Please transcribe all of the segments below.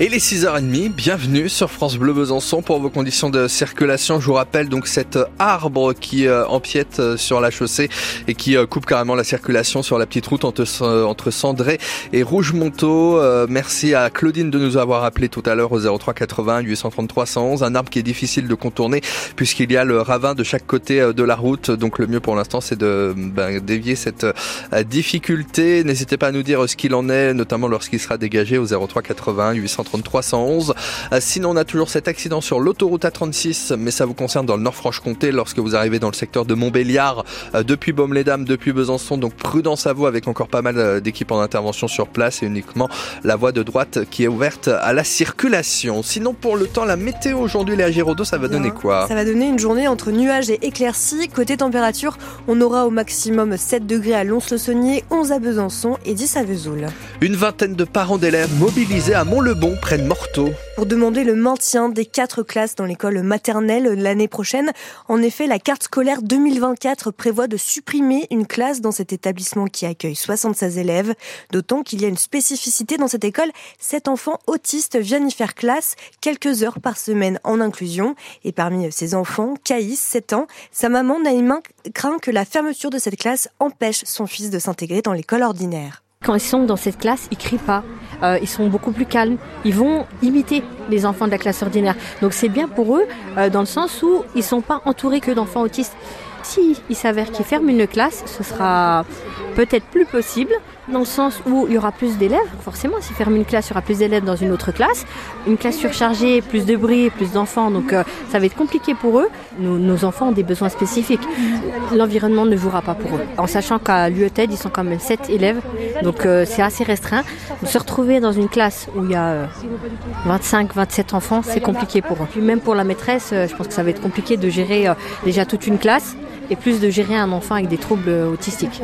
Et les 6h30, bienvenue sur France Bleu Besançon pour vos conditions de circulation. Je vous rappelle donc cet arbre qui euh, empiète euh, sur la chaussée et qui euh, coupe carrément la circulation sur la petite route entre, entre Cendré et Rougemonteau. Merci à Claudine de nous avoir appelé tout à l'heure au 03 80 833 111. Un arbre qui est difficile de contourner puisqu'il y a le ravin de chaque côté de la route. Donc le mieux pour l'instant c'est de ben, dévier cette difficulté. N'hésitez pas à nous dire ce qu'il en est, notamment lorsqu'il sera dégagé au 03 80 833 311. Euh, sinon, on a toujours cet accident sur l'autoroute A36, mais ça vous concerne dans le Nord-Franche-Comté lorsque vous arrivez dans le secteur de Montbéliard, euh, depuis Baume-les-Dames, depuis Besançon. Donc prudence à vous avec encore pas mal euh, d'équipes en intervention sur place et uniquement la voie de droite qui est ouverte à la circulation. Sinon, pour le temps, la météo aujourd'hui, les Giraudot, ça va donner quoi? Ça va donner une journée entre nuages et éclaircies. Côté température, on aura au maximum 7 degrés à Lons-le-Saunier, 11 à Besançon et 10 à Vesoul. Une vingtaine de parents d'élèves mobilisés à Mont-le-Bon prennent Morteau. Pour demander le maintien des quatre classes dans l'école maternelle l'année prochaine. En effet, la carte scolaire 2024 prévoit de supprimer une classe dans cet établissement qui accueille 76 élèves. D'autant qu'il y a une spécificité dans cette école. Sept enfants autistes viennent y faire classe quelques heures par semaine en inclusion. Et parmi ces enfants, Caïs, 7 ans, sa maman Naïma craint que la fermeture de cette classe empêche son fils de s'intégrer dans l'école ordinaire. Quand ils sont dans cette classe, ils crient pas. Euh, ils sont beaucoup plus calmes. Ils vont imiter les enfants de la classe ordinaire. Donc c'est bien pour eux euh, dans le sens où ils sont pas entourés que d'enfants autistes. Si s'avère qu'ils ferment une classe, ce sera peut-être plus possible dans le sens où il y aura plus d'élèves. Forcément, si ferme une classe, il y aura plus d'élèves dans une autre classe. Une classe surchargée, plus de bruit, plus d'enfants, donc euh, ça va être compliqué pour eux. Nos, enfants ont des besoins spécifiques. L'environnement ne jouera pas pour eux. En sachant qu'à l'UETED, ils sont quand même 7 élèves, donc euh, c'est assez restreint. Se retrouver dans une classe où il y a 25, euh, 27 enfants, c'est compliqué pour eux. Puis même pour la maîtresse, je pense que ça va être compliqué de gérer déjà toute une classe et plus de gérer un enfant avec des troubles autistiques.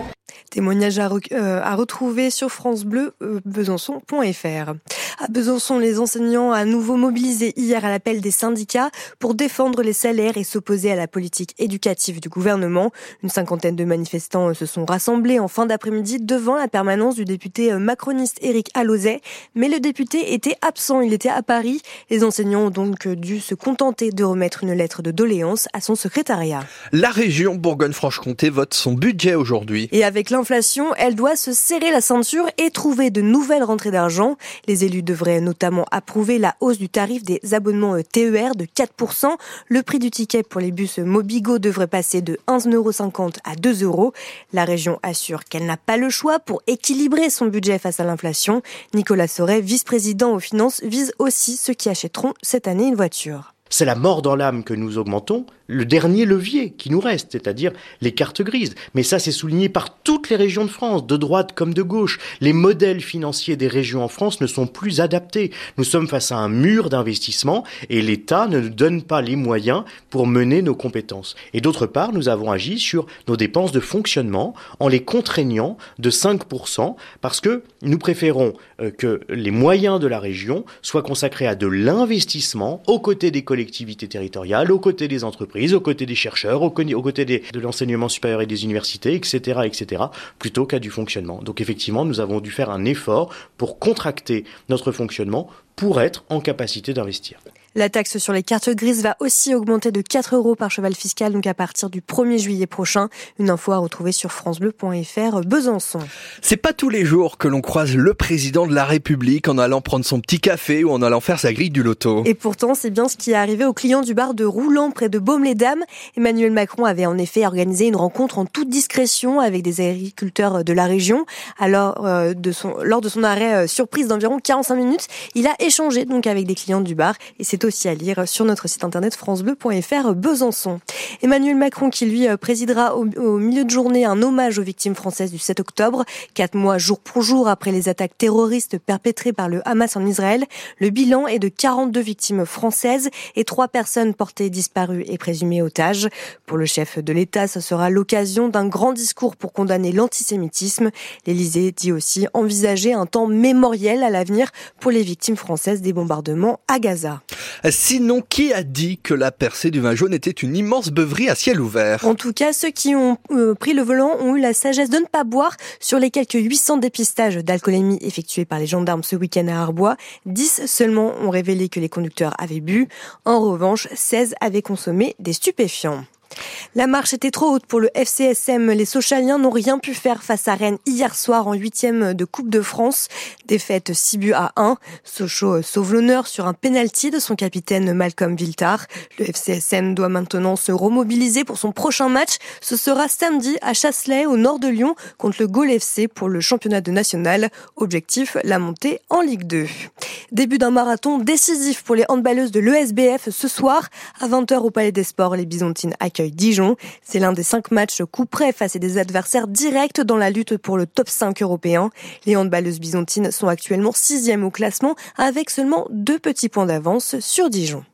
Témoignage à, euh, à retrouver sur francebleu-besançon.fr. Euh, à Besançon, les enseignants à nouveau mobilisés hier à l'appel des syndicats pour défendre les salaires et s'opposer à la politique éducative du gouvernement. Une cinquantaine de manifestants euh, se sont rassemblés en fin d'après-midi devant la permanence du député macroniste Éric Alauzet. Mais le député était absent, il était à Paris. Les enseignants ont donc dû se contenter de remettre une lettre de doléance à son secrétariat. La région Bourgogne-Franche-Comté vote son budget aujourd'hui. Et avec l'inflation, elle doit se serrer la ceinture et trouver de nouvelles rentrées d'argent. Les élus devraient notamment approuver la hausse du tarif des abonnements TER de 4%. Le prix du ticket pour les bus Mobigo devrait passer de 1,50€ à 2 euros. La région assure qu'elle n'a pas le choix pour équilibrer son budget face à l'inflation. Nicolas Sauret, vice-président aux finances, vise aussi ceux qui achèteront cette année une voiture. C'est la mort dans l'âme que nous augmentons, le dernier levier qui nous reste, c'est-à-dire les cartes grises. Mais ça, c'est souligné par toutes les régions de France, de droite comme de gauche. Les modèles financiers des régions en France ne sont plus adaptés. Nous sommes face à un mur d'investissement et l'État ne nous donne pas les moyens pour mener nos compétences. Et d'autre part, nous avons agi sur nos dépenses de fonctionnement en les contraignant de 5% parce que nous préférons euh, que les moyens de la région soient consacrés à de l'investissement aux côtés des collectivités collectivités territoriales, aux côtés des entreprises, aux côtés des chercheurs, aux, côtés de l'enseignement supérieur et des universités, etc., etc., plutôt qu'à du fonctionnement. Donc effectivement, nous avons dû faire un effort pour contracter notre fonctionnement pour être en capacité d'investir. La taxe sur les cartes grises va aussi augmenter de 4 euros par cheval fiscal, donc à partir du 1er juillet prochain. Une info à retrouver sur francebleu.fr Besançon. C'est pas tous les jours que l'on croise le président de la République en allant prendre son petit café ou en allant faire sa grille du loto. Et pourtant, c'est bien ce qui est arrivé aux clients du bar de Roulant près de Baume-les-Dames. Emmanuel Macron avait en effet organisé une rencontre en toute discrétion avec des agriculteurs de la région. Alors, euh, de son, lors de son arrêt euh, surprise d'environ 45 minutes, il a échangé donc avec des clients du bar et c'est aussi à lire sur notre site internet francebleu.fr Besançon. Emmanuel Macron qui lui euh, présidera au, milieu de journée un hommage aux victimes françaises du 7 octobre, quatre mois jour pour jour après les attaques terroristes perpétrées par le Hamas en Israël. Le bilan est de 42 victimes françaises et trois personnes portées disparues et présumées otages. Pour le chef de l'État, ce sera l'occasion d'un grand discours pour condamner l'antisémitisme. L'Élysée dit aussi envisager un temps mémoriel à l'avenir pour les victimes françaises des bombardements à Gaza. Sinon, qui a dit que la percée du vin jaune était une immense beuverie à ciel ouvert? En tout cas, ceux qui ont euh, pris le volant ont eu la sagesse de ne pas boire. Sur les quelques 800 dépistages d'alcoolémie effectués par les gendarmes ce week-end à Arbois, 10 seulement ont révélé que les conducteurs avaient bu. En revanche, 16 avaient consommé des stupéfiants. La marche était trop haute pour le FCSM. Les Sochaliens n'ont rien pu faire face à Rennes hier soir en huitième de Coupe de France. Défaite 6 buts à 1. Sochaux sauve l'honneur sur un penalty de son capitaine Malcolm Viltard. Le FCSM doit maintenant se remobiliser pour son prochain match. Ce sera samedi à Chasselet, au nord de Lyon, contre le Gaulle FC pour le championnat de national. Objectif, la montée en Ligue 2. Début d'un marathon décisif pour les handballeuses de l'ESBF ce soir. À 20h au Palais des Sports, les Byzantines accueillent C'est l'un des cinq matchs coup face à des adversaires directs dans la lutte pour le top 5 européen. Les handballeuses byzantines sont actuellement sixième au classement avec seulement deux petits points d'avance sur Dijon.